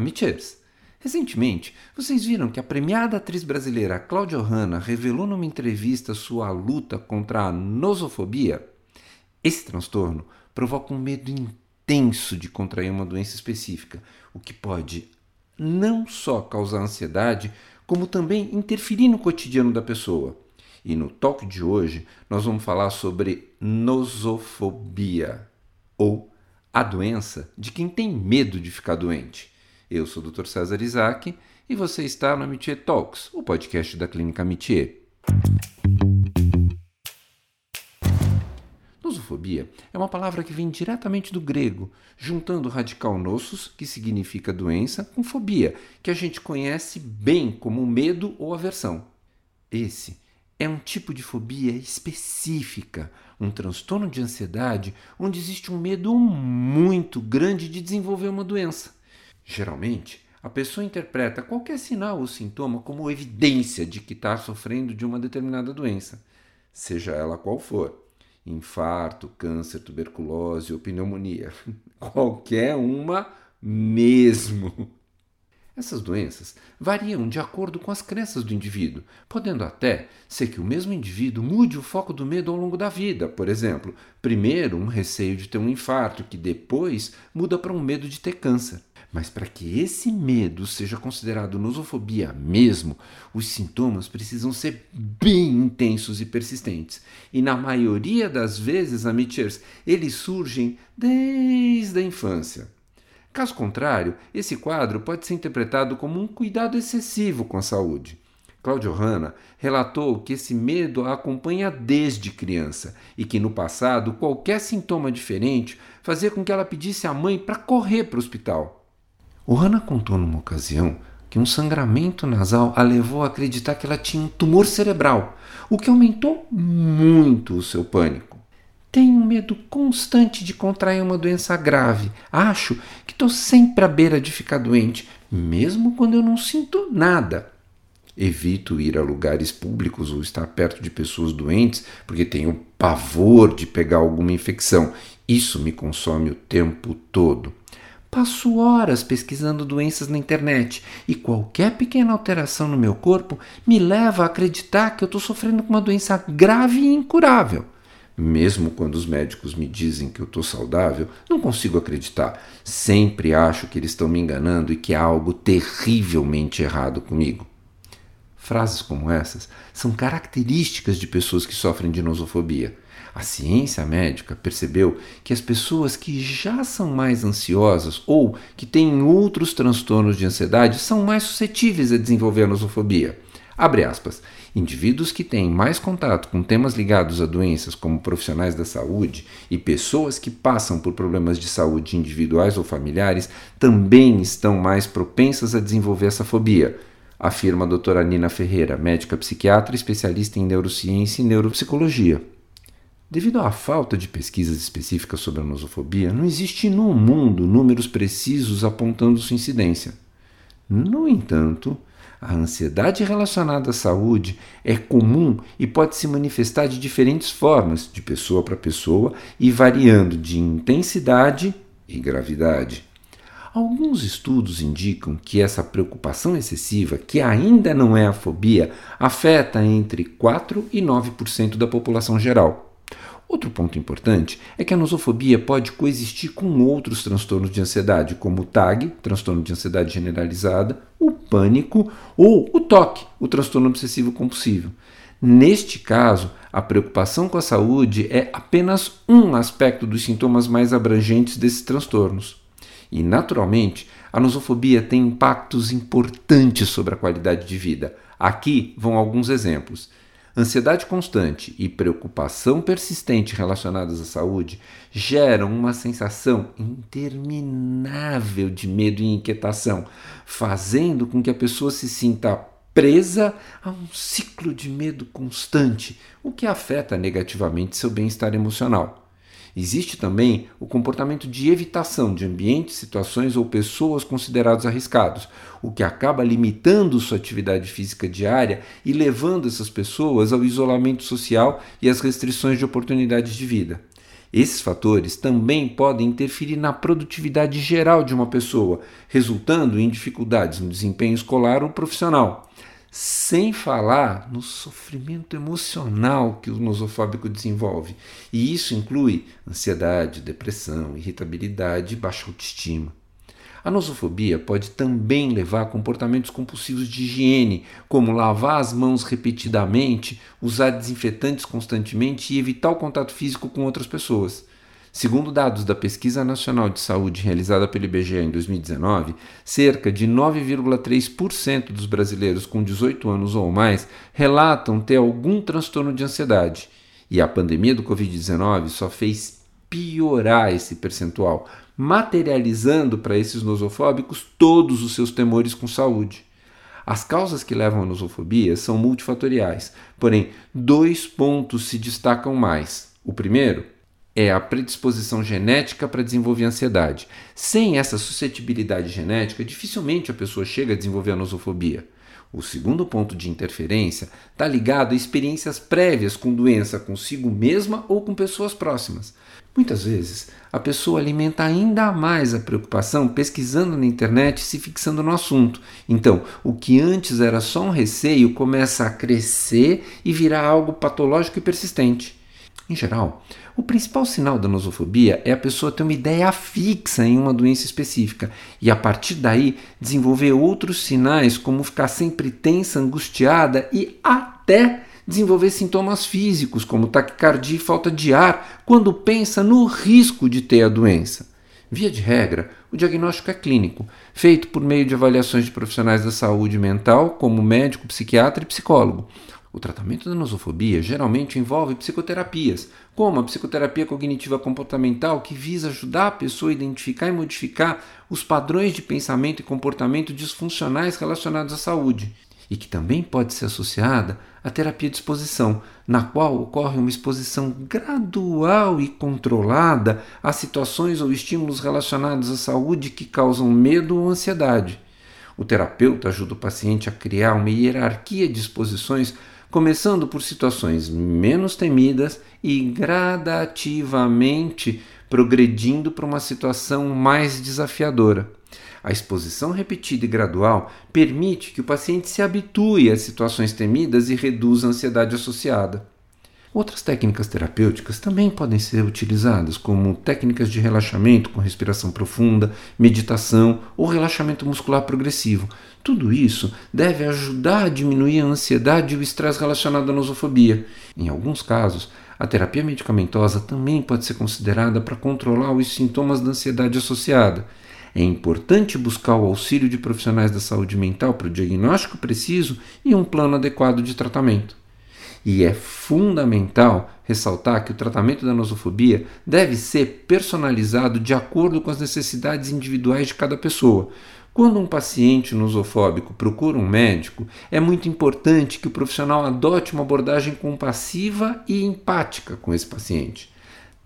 Amichers, recentemente vocês viram que a premiada atriz brasileira Cláudia Hanna revelou numa entrevista sua luta contra a nosofobia? Esse transtorno provoca um medo intenso de contrair uma doença específica, o que pode não só causar ansiedade, como também interferir no cotidiano da pessoa. E no talk de hoje nós vamos falar sobre nosofobia, ou a doença de quem tem medo de ficar doente. Eu sou o Dr. César Isaac e você está no Amitié Talks, o podcast da Clínica Amitié. Nosofobia é uma palavra que vem diretamente do grego, juntando o radical nossos, que significa doença, com fobia, que a gente conhece bem como medo ou aversão. Esse é um tipo de fobia específica, um transtorno de ansiedade onde existe um medo muito grande de desenvolver uma doença. Geralmente, a pessoa interpreta qualquer sinal ou sintoma como evidência de que está sofrendo de uma determinada doença, seja ela qual for infarto, câncer, tuberculose ou pneumonia. Qualquer uma mesmo. Essas doenças variam de acordo com as crenças do indivíduo, podendo até ser que o mesmo indivíduo mude o foco do medo ao longo da vida. Por exemplo, primeiro um receio de ter um infarto, que depois muda para um medo de ter câncer. Mas para que esse medo seja considerado nosofobia mesmo, os sintomas precisam ser bem intensos e persistentes. E na maioria das vezes, amateurs, eles surgem desde a infância. Caso contrário, esse quadro pode ser interpretado como um cuidado excessivo com a saúde. Claudio Hanna relatou que esse medo a acompanha desde criança e que no passado qualquer sintoma diferente fazia com que ela pedisse à mãe para correr para o hospital. O Hannah contou numa ocasião que um sangramento nasal a levou a acreditar que ela tinha um tumor cerebral, o que aumentou muito o seu pânico. Tenho medo constante de contrair uma doença grave. Acho que estou sempre à beira de ficar doente, mesmo quando eu não sinto nada. Evito ir a lugares públicos ou estar perto de pessoas doentes porque tenho pavor de pegar alguma infecção. Isso me consome o tempo todo. Passo horas pesquisando doenças na internet e qualquer pequena alteração no meu corpo me leva a acreditar que eu estou sofrendo com uma doença grave e incurável. Mesmo quando os médicos me dizem que eu estou saudável, não consigo acreditar. Sempre acho que eles estão me enganando e que há algo terrivelmente errado comigo. Frases como essas são características de pessoas que sofrem de nosofobia. A ciência médica percebeu que as pessoas que já são mais ansiosas ou que têm outros transtornos de ansiedade são mais suscetíveis a desenvolver a nosofobia. Abre aspas. Indivíduos que têm mais contato com temas ligados a doenças como profissionais da saúde e pessoas que passam por problemas de saúde individuais ou familiares também estão mais propensas a desenvolver essa fobia, afirma a doutora Nina Ferreira, médica psiquiatra especialista em neurociência e neuropsicologia. Devido à falta de pesquisas específicas sobre a nosofobia, não existe no mundo números precisos apontando sua incidência. No entanto, a ansiedade relacionada à saúde é comum e pode se manifestar de diferentes formas, de pessoa para pessoa e variando de intensidade e gravidade. Alguns estudos indicam que essa preocupação excessiva, que ainda não é a fobia, afeta entre 4 e 9% da população geral. Outro ponto importante é que a nosofobia pode coexistir com outros transtornos de ansiedade, como o TAG, transtorno de ansiedade generalizada, o pânico ou o TOC, o transtorno obsessivo compulsivo. Neste caso, a preocupação com a saúde é apenas um aspecto dos sintomas mais abrangentes desses transtornos. E, naturalmente, a nosofobia tem impactos importantes sobre a qualidade de vida. Aqui vão alguns exemplos. Ansiedade constante e preocupação persistente relacionadas à saúde geram uma sensação interminável de medo e inquietação, fazendo com que a pessoa se sinta presa a um ciclo de medo constante, o que afeta negativamente seu bem-estar emocional. Existe também o comportamento de evitação de ambientes, situações ou pessoas considerados arriscados, o que acaba limitando sua atividade física diária e levando essas pessoas ao isolamento social e às restrições de oportunidades de vida. Esses fatores também podem interferir na produtividade geral de uma pessoa, resultando em dificuldades no desempenho escolar ou profissional. Sem falar no sofrimento emocional que o nosofóbico desenvolve. E isso inclui ansiedade, depressão, irritabilidade e baixa autoestima. A nosofobia pode também levar a comportamentos compulsivos de higiene, como lavar as mãos repetidamente, usar desinfetantes constantemente e evitar o contato físico com outras pessoas. Segundo dados da Pesquisa Nacional de Saúde realizada pelo IBGE em 2019, cerca de 9,3% dos brasileiros com 18 anos ou mais relatam ter algum transtorno de ansiedade. E a pandemia do Covid-19 só fez piorar esse percentual, materializando para esses nosofóbicos todos os seus temores com saúde. As causas que levam à nosofobia são multifatoriais, porém, dois pontos se destacam mais. O primeiro é a predisposição genética para desenvolver ansiedade. Sem essa suscetibilidade genética, dificilmente a pessoa chega a desenvolver a nosofobia. O segundo ponto de interferência está ligado a experiências prévias com doença consigo mesma ou com pessoas próximas. Muitas vezes, a pessoa alimenta ainda mais a preocupação pesquisando na internet e se fixando no assunto. Então, o que antes era só um receio começa a crescer e virar algo patológico e persistente. Em geral, o principal sinal da nosofobia é a pessoa ter uma ideia fixa em uma doença específica e, a partir daí, desenvolver outros sinais, como ficar sempre tensa, angustiada e até desenvolver sintomas físicos, como taquicardia e falta de ar, quando pensa no risco de ter a doença. Via de regra, o diagnóstico é clínico, feito por meio de avaliações de profissionais da saúde mental, como médico, psiquiatra e psicólogo. O tratamento da nosofobia geralmente envolve psicoterapias, como a psicoterapia cognitiva comportamental, que visa ajudar a pessoa a identificar e modificar os padrões de pensamento e comportamento disfuncionais relacionados à saúde, e que também pode ser associada à terapia de exposição, na qual ocorre uma exposição gradual e controlada a situações ou estímulos relacionados à saúde que causam medo ou ansiedade. O terapeuta ajuda o paciente a criar uma hierarquia de exposições, começando por situações menos temidas e gradativamente progredindo para uma situação mais desafiadora. A exposição repetida e gradual permite que o paciente se habitue às situações temidas e reduza a ansiedade associada. Outras técnicas terapêuticas também podem ser utilizadas, como técnicas de relaxamento com respiração profunda, meditação ou relaxamento muscular progressivo. Tudo isso deve ajudar a diminuir a ansiedade e o estresse relacionado à nosofobia. Em alguns casos, a terapia medicamentosa também pode ser considerada para controlar os sintomas da ansiedade associada. É importante buscar o auxílio de profissionais da saúde mental para o diagnóstico preciso e um plano adequado de tratamento. E é fundamental ressaltar que o tratamento da nosofobia deve ser personalizado de acordo com as necessidades individuais de cada pessoa. Quando um paciente nosofóbico procura um médico, é muito importante que o profissional adote uma abordagem compassiva e empática com esse paciente.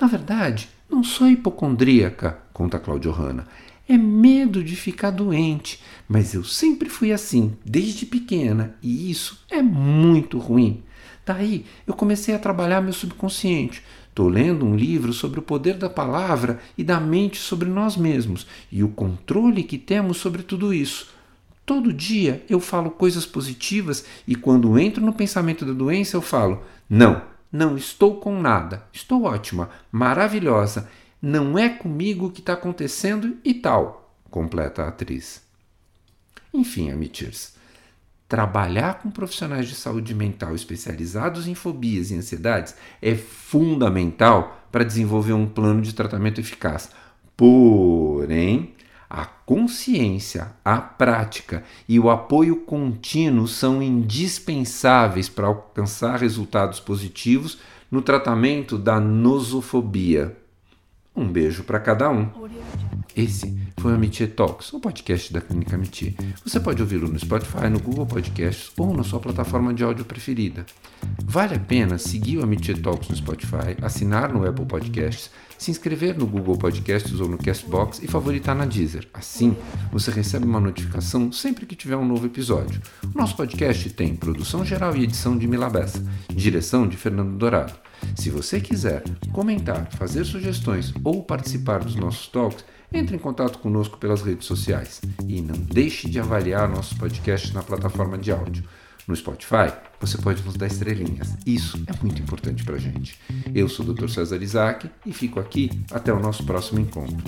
Na verdade, não sou hipocondríaca, conta Claudio Hanna é medo de ficar doente. Mas eu sempre fui assim, desde pequena, e isso é muito ruim. Daí eu comecei a trabalhar meu subconsciente. Estou lendo um livro sobre o poder da palavra e da mente sobre nós mesmos e o controle que temos sobre tudo isso. Todo dia eu falo coisas positivas e quando entro no pensamento da doença eu falo: não, não estou com nada, estou ótima, maravilhosa não é comigo que está acontecendo e tal, completa a atriz. Enfim, Amitirs, trabalhar com profissionais de saúde mental especializados em fobias e ansiedades é fundamental para desenvolver um plano de tratamento eficaz. Porém, a consciência, a prática e o apoio contínuo são indispensáveis para alcançar resultados positivos no tratamento da nosofobia. Um beijo para cada um. Esse foi o Amitié Talks, o podcast da Clínica Amitié. Você pode ouvi-lo no Spotify, no Google Podcasts ou na sua plataforma de áudio preferida. Vale a pena seguir o Amitié Talks no Spotify, assinar no Apple Podcasts, se inscrever no Google Podcasts ou no Castbox e favoritar na Deezer. Assim, você recebe uma notificação sempre que tiver um novo episódio. O nosso podcast tem produção geral e edição de Milabessa, direção de Fernando Dourado. Se você quiser comentar, fazer sugestões ou participar dos nossos talks, entre em contato conosco pelas redes sociais e não deixe de avaliar nossos podcasts na plataforma de áudio. No Spotify, você pode nos dar estrelinhas. Isso é muito importante para gente. Eu sou o Dr. César Isaac e fico aqui até o nosso próximo encontro.